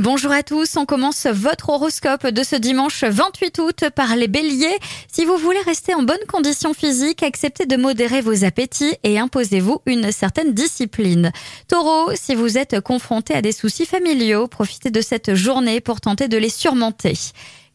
Bonjour à tous, on commence votre horoscope de ce dimanche 28 août par les béliers. Si vous voulez rester en bonne condition physique, acceptez de modérer vos appétits et imposez-vous une certaine discipline. Taureau, si vous êtes confronté à des soucis familiaux, profitez de cette journée pour tenter de les surmonter.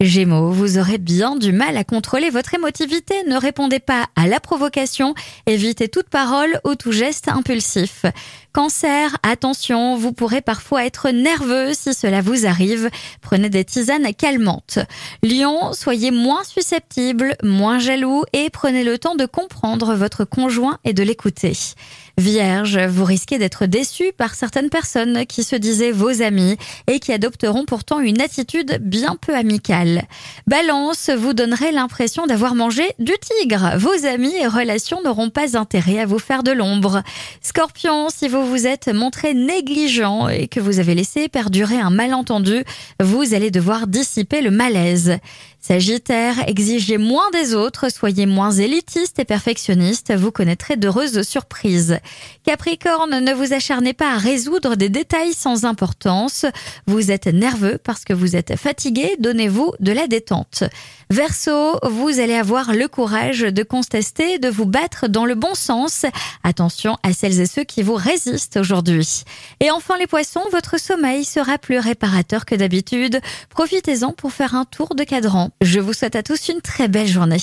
Gémeaux, vous aurez bien du mal à contrôler votre émotivité. Ne répondez pas à la provocation. Évitez toute parole ou tout geste impulsif. Cancer, attention, vous pourrez parfois être nerveux si cela vous arrive. Prenez des tisanes calmantes. Lion, soyez moins susceptible, moins jaloux et prenez le temps de comprendre votre conjoint et de l'écouter. Vierge, vous risquez d'être déçu par certaines personnes qui se disaient vos amis et qui adopteront pourtant une attitude bien peu amicale. Balance, vous donnerez l'impression d'avoir mangé du tigre. Vos amis et relations n'auront pas intérêt à vous faire de l'ombre. Scorpion, si vous vous êtes montré négligent et que vous avez laissé perdurer un malentendu, vous allez devoir dissiper le malaise. Sagittaire, exigez moins des autres, soyez moins élitiste et perfectionniste, vous connaîtrez d'heureuses surprises. Capricorne, ne vous acharnez pas à résoudre des détails sans importance. Vous êtes nerveux parce que vous êtes fatigué, donnez-vous de la détente. Verseau, vous allez avoir le courage de contester, de vous battre dans le bon sens. Attention à celles et ceux qui vous résistent aujourd'hui. Et enfin les poissons, votre sommeil sera plus réparateur que d'habitude. Profitez-en pour faire un tour de cadran. Je vous souhaite à tous une très belle journée.